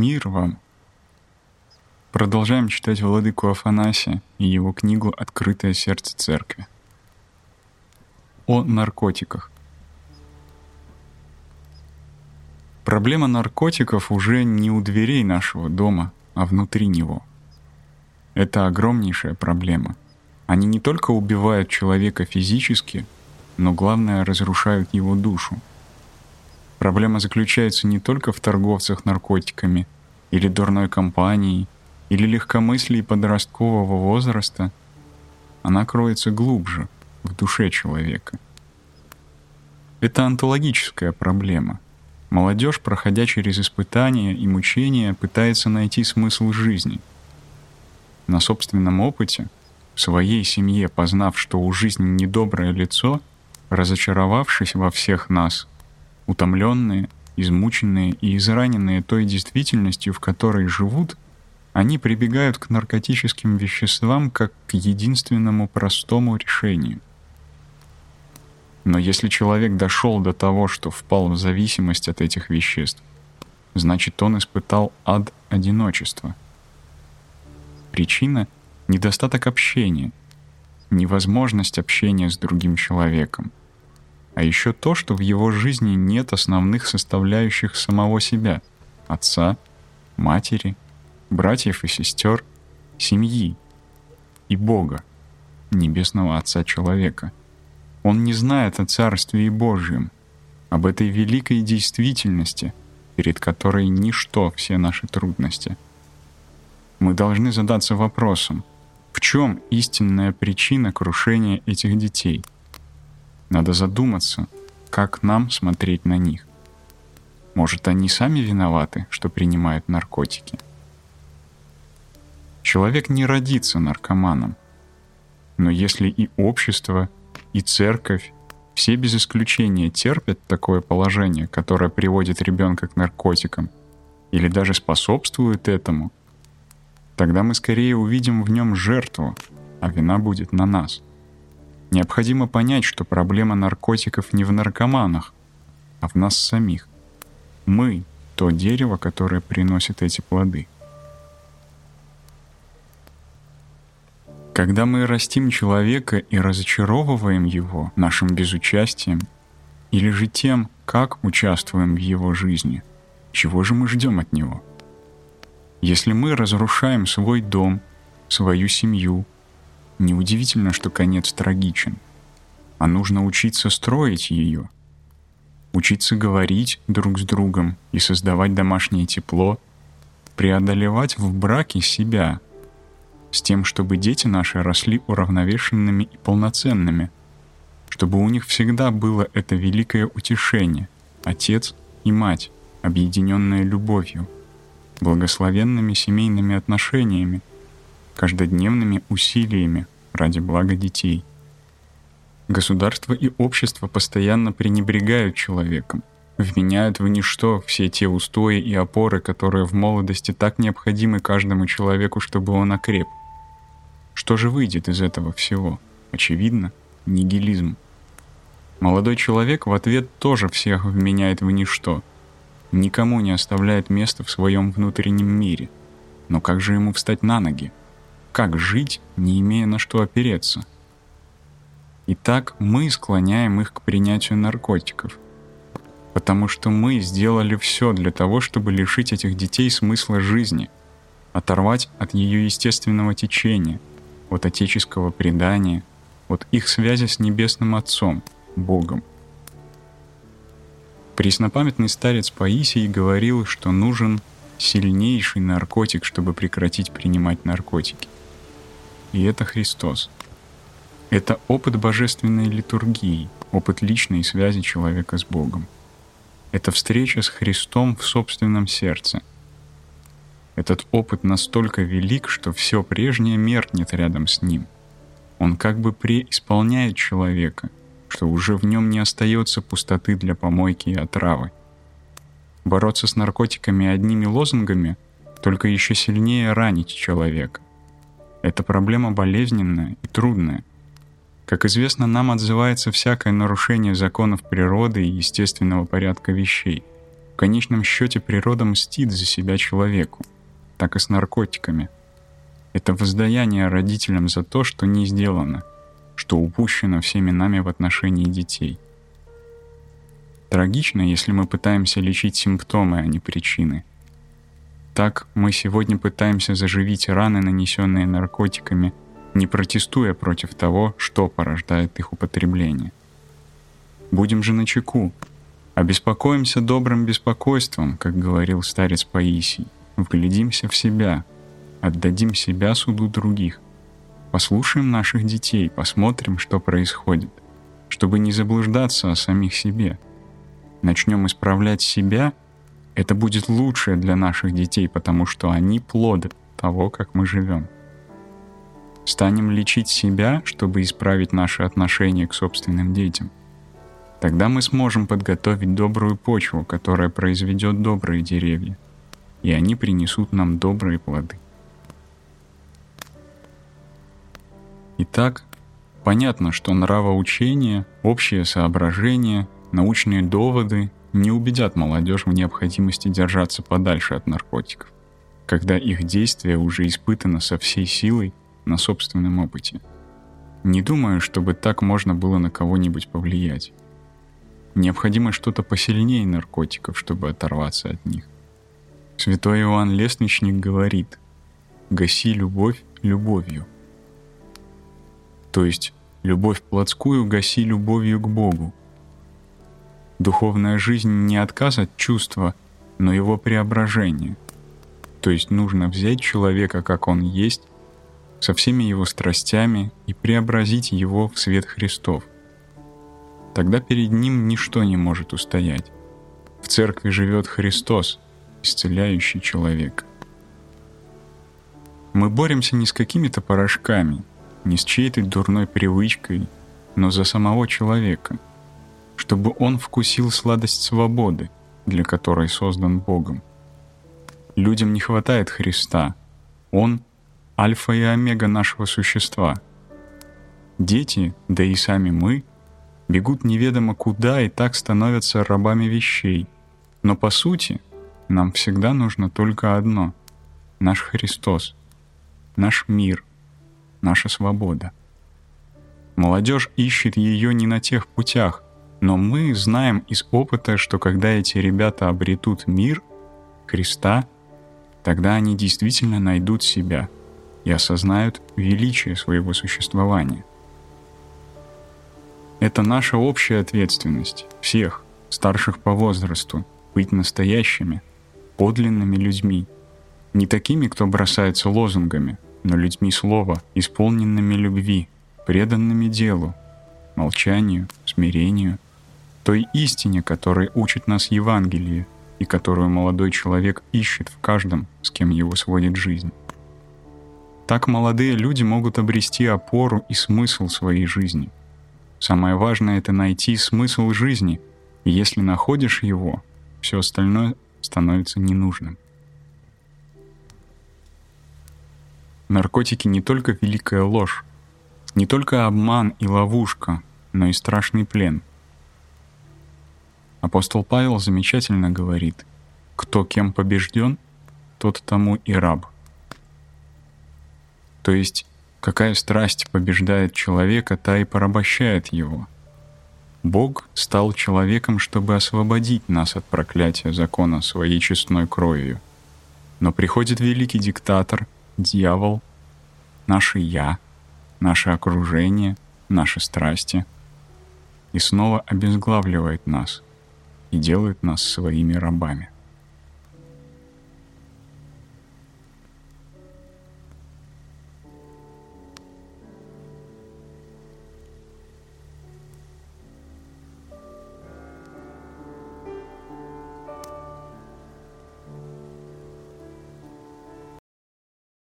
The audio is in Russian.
Мир вам! Продолжаем читать Владыку Афанасия и его книгу «Открытое сердце церкви». О наркотиках. Проблема наркотиков уже не у дверей нашего дома, а внутри него. Это огромнейшая проблема. Они не только убивают человека физически, но главное разрушают его душу — Проблема заключается не только в торговцах наркотиками или дурной компании, или легкомыслии подросткового возраста. Она кроется глубже, в душе человека. Это онтологическая проблема. Молодежь, проходя через испытания и мучения, пытается найти смысл жизни. На собственном опыте, в своей семье, познав, что у жизни недоброе лицо, разочаровавшись во всех нас, утомленные, измученные и израненные той действительностью, в которой живут, они прибегают к наркотическим веществам как к единственному простому решению. Но если человек дошел до того, что впал в зависимость от этих веществ, значит он испытал ад одиночества. Причина — недостаток общения, невозможность общения с другим человеком — а еще то, что в его жизни нет основных составляющих самого себя — отца, матери, братьев и сестер, семьи и Бога, небесного Отца человека. Он не знает о Царстве Божьем, об этой великой действительности, перед которой ничто все наши трудности. Мы должны задаться вопросом, в чем истинная причина крушения этих детей — надо задуматься, как нам смотреть на них. Может, они сами виноваты, что принимают наркотики? Человек не родится наркоманом. Но если и общество, и церковь, все без исключения терпят такое положение, которое приводит ребенка к наркотикам, или даже способствует этому, тогда мы скорее увидим в нем жертву, а вина будет на нас — Необходимо понять, что проблема наркотиков не в наркоманах, а в нас самих. Мы — то дерево, которое приносит эти плоды. Когда мы растим человека и разочаровываем его нашим безучастием, или же тем, как участвуем в его жизни, чего же мы ждем от него? Если мы разрушаем свой дом, свою семью, Неудивительно, что конец трагичен. А нужно учиться строить ее. Учиться говорить друг с другом и создавать домашнее тепло, преодолевать в браке себя, с тем, чтобы дети наши росли уравновешенными и полноценными, чтобы у них всегда было это великое утешение, отец и мать, объединенные любовью, благословенными семейными отношениями, каждодневными усилиями ради блага детей. Государство и общество постоянно пренебрегают человеком, вменяют в ничто все те устои и опоры, которые в молодости так необходимы каждому человеку, чтобы он окреп. Что же выйдет из этого всего? Очевидно, нигилизм. Молодой человек в ответ тоже всех вменяет в ничто, никому не оставляет места в своем внутреннем мире. Но как же ему встать на ноги? Как жить, не имея на что опереться? Итак, мы склоняем их к принятию наркотиков, потому что мы сделали все для того, чтобы лишить этих детей смысла жизни, оторвать от ее естественного течения, от отеческого предания, от их связи с Небесным Отцом, Богом. Преснопамятный старец Паисий говорил, что нужен сильнейший наркотик, чтобы прекратить принимать наркотики — и это Христос. Это опыт божественной литургии, опыт личной связи человека с Богом. Это встреча с Христом в собственном сердце. Этот опыт настолько велик, что все прежнее меркнет рядом с ним. Он как бы преисполняет человека, что уже в нем не остается пустоты для помойки и отравы. Бороться с наркотиками одними лозунгами только еще сильнее ранить человека. Это проблема болезненная и трудная. Как известно, нам отзывается всякое нарушение законов природы и естественного порядка вещей, конечном счете природа мстит за себя человеку, так и с наркотиками. Это воздаяние родителям за то, что не сделано, что упущено всеми нами в отношении детей. Трагично, если мы пытаемся лечить симптомы, а не причины. Так мы сегодня пытаемся заживить раны, нанесенные наркотиками, не протестуя против того, что порождает их употребление. Будем же начеку, Обеспокоимся добрым беспокойством, как говорил старец Паисий. Вглядимся в себя, отдадим себя суду других. Послушаем наших детей, посмотрим, что происходит, чтобы не заблуждаться о самих себе. Начнем исправлять себя, это будет лучшее для наших детей, потому что они плоды того, как мы живем. Станем лечить себя, чтобы исправить наши отношения к собственным детям – Тогда мы сможем подготовить добрую почву, которая произведет добрые деревья, и они принесут нам добрые плоды. Итак, понятно, что нравоучение, общее соображение, научные доводы не убедят молодежь в необходимости держаться подальше от наркотиков, когда их действие уже испытано со всей силой на собственном опыте. Не думаю, чтобы так можно было на кого-нибудь повлиять. Необходимо что-то посильнее наркотиков, чтобы оторваться от них. Святой Иоанн Лестничник говорит, «Гаси любовь любовью». То есть любовь плотскую гаси любовью к Богу. Духовная жизнь не отказ от чувства, но его преображение. То есть нужно взять человека, как он есть, со всеми его страстями и преобразить его в свет Христов – Тогда перед ним ничто не может устоять. В церкви живет Христос, исцеляющий человека. Мы боремся не с какими-то порошками, не с чьей-то дурной привычкой, но за самого человека, чтобы он вкусил сладость свободы, для которой создан Богом. Людям не хватает Христа. Он — альфа и омега нашего существа. Дети, да и сами мы, бегут неведомо куда и так становятся рабами вещей. Но по сути нам всегда нужно только одно — наш Христос, наш мир, наша свобода. Молодежь ищет ее не на тех путях, но мы знаем из опыта, что когда эти ребята обретут мир, Христа, тогда они действительно найдут себя и осознают величие своего существования. Это наша общая ответственность, всех, старших по возрасту, быть настоящими, подлинными людьми. Не такими, кто бросается лозунгами, но людьми слова, исполненными любви, преданными делу, молчанию, смирению, той истине, которой учит нас Евангелие и которую молодой человек ищет в каждом, с кем его сводит жизнь. Так молодые люди могут обрести опору и смысл своей жизни – Самое важное — это найти смысл жизни. И если находишь его, все остальное становится ненужным. Наркотики не только великая ложь, не только обман и ловушка, но и страшный плен. Апостол Павел замечательно говорит, кто кем побежден, тот тому и раб. То есть Какая страсть побеждает человека, та и порабощает его. Бог стал человеком, чтобы освободить нас от проклятия закона своей честной кровью. Но приходит великий диктатор, дьявол, наше «я», наше окружение, наши страсти, и снова обезглавливает нас и делает нас своими рабами.